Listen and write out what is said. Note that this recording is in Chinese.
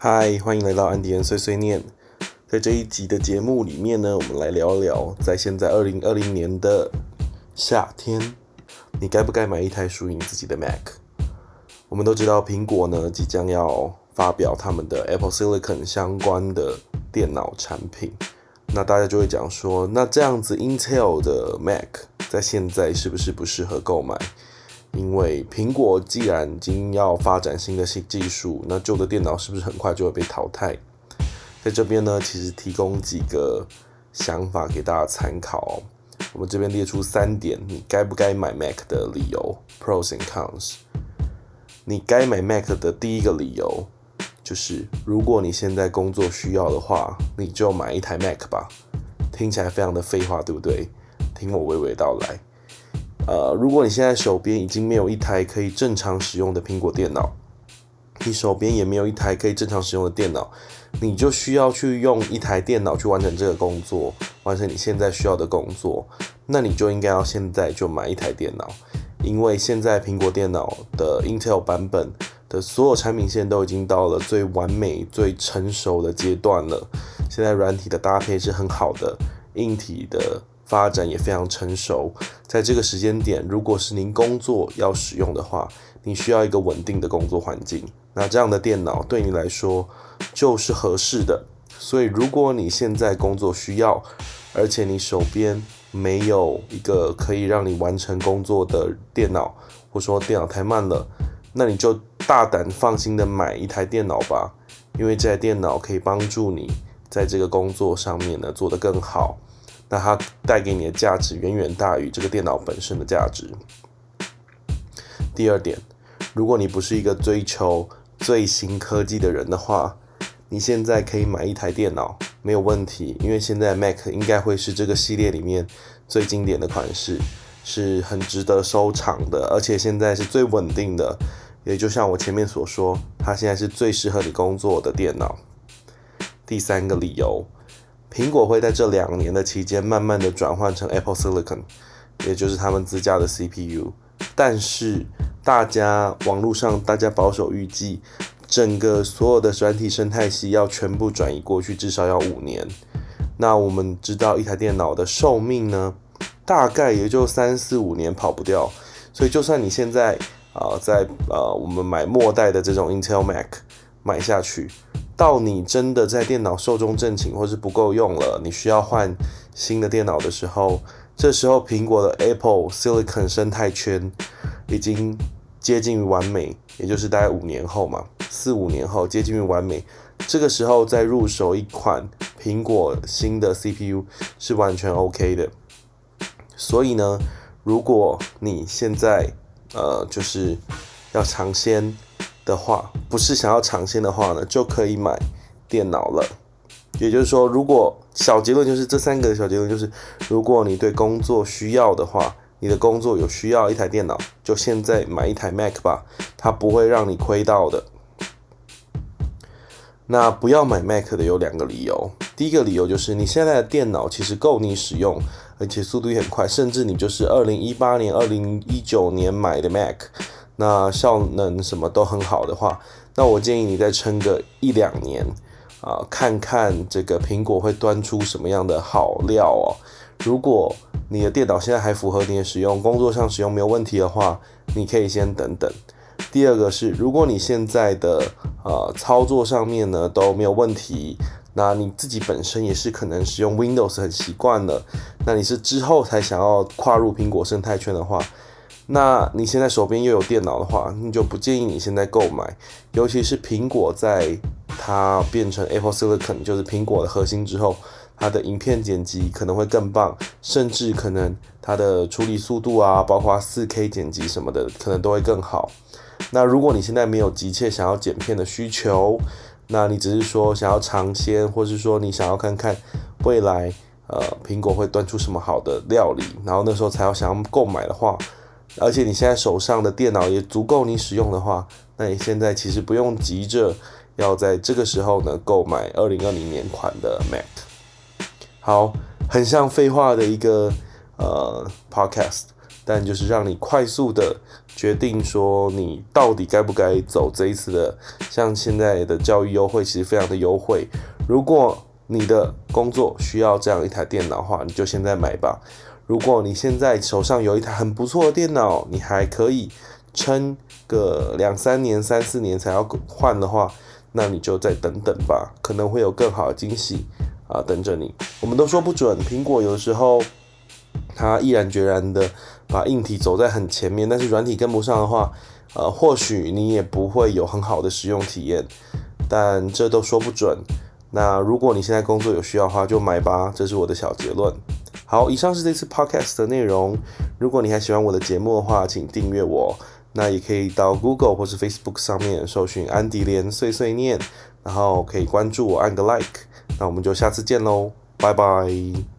嗨，欢迎来到安迪恩碎碎念。在这一集的节目里面呢，我们来聊聊，在现在二零二零年的夏天，你该不该买一台属于你自己的 Mac？我们都知道，苹果呢即将要发表他们的 Apple Silicon 相关的电脑产品，那大家就会讲说，那这样子 Intel 的 Mac 在现在是不是不适合购买？因为苹果既然已经要发展新的新技术，那旧的电脑是不是很快就会被淘汰？在这边呢，其实提供几个想法给大家参考。我们这边列出三点，你该不该买 Mac 的理由，pros and cons。你该买 Mac 的第一个理由就是，如果你现在工作需要的话，你就买一台 Mac 吧。听起来非常的废话，对不对？听我娓娓道来。呃，如果你现在手边已经没有一台可以正常使用的苹果电脑，你手边也没有一台可以正常使用的电脑，你就需要去用一台电脑去完成这个工作，完成你现在需要的工作，那你就应该要现在就买一台电脑，因为现在苹果电脑的 Intel 版本的所有产品线都已经到了最完美、最成熟的阶段了，现在软体的搭配是很好的，硬体的。发展也非常成熟，在这个时间点，如果是您工作要使用的话，你需要一个稳定的工作环境，那这样的电脑对你来说就是合适的。所以，如果你现在工作需要，而且你手边没有一个可以让你完成工作的电脑，或说电脑太慢了，那你就大胆放心的买一台电脑吧，因为这台电脑可以帮助你在这个工作上面呢做得更好。那它带给你的价值远远大于这个电脑本身的价值。第二点，如果你不是一个追求最新科技的人的话，你现在可以买一台电脑没有问题，因为现在 Mac 应该会是这个系列里面最经典的款式，是很值得收藏的，而且现在是最稳定的。也就像我前面所说，它现在是最适合你工作的电脑。第三个理由。苹果会在这两年的期间，慢慢的转换成 Apple Silicon，也就是他们自家的 CPU。但是，大家网络上大家保守预计，整个所有的软体生态系要全部转移过去，至少要五年。那我们知道，一台电脑的寿命呢，大概也就三四五年跑不掉。所以，就算你现在啊，在呃，我们买末代的这种 Intel Mac 买下去。到你真的在电脑寿终正寝，或是不够用了，你需要换新的电脑的时候，这时候苹果的 Apple Silicon 生态圈已经接近于完美，也就是大概五年后嘛，四五年后接近于完美。这个时候再入手一款苹果新的 CPU 是完全 OK 的。所以呢，如果你现在呃就是要尝鲜。的话，不是想要尝鲜的话呢，就可以买电脑了。也就是说，如果小结论就是这三个小结论就是，如果你对工作需要的话，你的工作有需要一台电脑，就现在买一台 Mac 吧，它不会让你亏到的。那不要买 Mac 的有两个理由，第一个理由就是你现在的电脑其实够你使用，而且速度也很快，甚至你就是二零一八年、二零一九年买的 Mac。那效能什么都很好的话，那我建议你再撑个一两年啊，看看这个苹果会端出什么样的好料哦。如果你的电脑现在还符合你的使用，工作上使用没有问题的话，你可以先等等。第二个是，如果你现在的呃操作上面呢都没有问题，那你自己本身也是可能使用 Windows 很习惯了，那你是之后才想要跨入苹果生态圈的话。那你现在手边又有电脑的话，你就不建议你现在购买，尤其是苹果在它变成 Apple Silicon，就是苹果的核心之后，它的影片剪辑可能会更棒，甚至可能它的处理速度啊，包括 4K 剪辑什么的，可能都会更好。那如果你现在没有急切想要剪片的需求，那你只是说想要尝鲜，或是说你想要看看未来呃苹果会端出什么好的料理，然后那时候才要想要购买的话。而且你现在手上的电脑也足够你使用的话，那你现在其实不用急着要在这个时候呢购买二零二零年款的 Mac。好，很像废话的一个呃 Podcast，但就是让你快速的决定说你到底该不该走这一次的。像现在的教育优惠其实非常的优惠，如果你的工作需要这样一台电脑的话，你就现在买吧。如果你现在手上有一台很不错的电脑，你还可以撑个两三年、三四年才要换的话，那你就再等等吧，可能会有更好的惊喜啊等着你。我们都说不准，苹果有时候它毅然决然的把硬体走在很前面，但是软体跟不上的话，呃，或许你也不会有很好的使用体验。但这都说不准。那如果你现在工作有需要的话，就买吧，这是我的小结论。好，以上是这次 podcast 的内容。如果你还喜欢我的节目的话，请订阅我。那也可以到 Google 或是 Facebook 上面搜寻安迪莲碎碎念，然后可以关注我，按个 like。那我们就下次见喽，拜拜。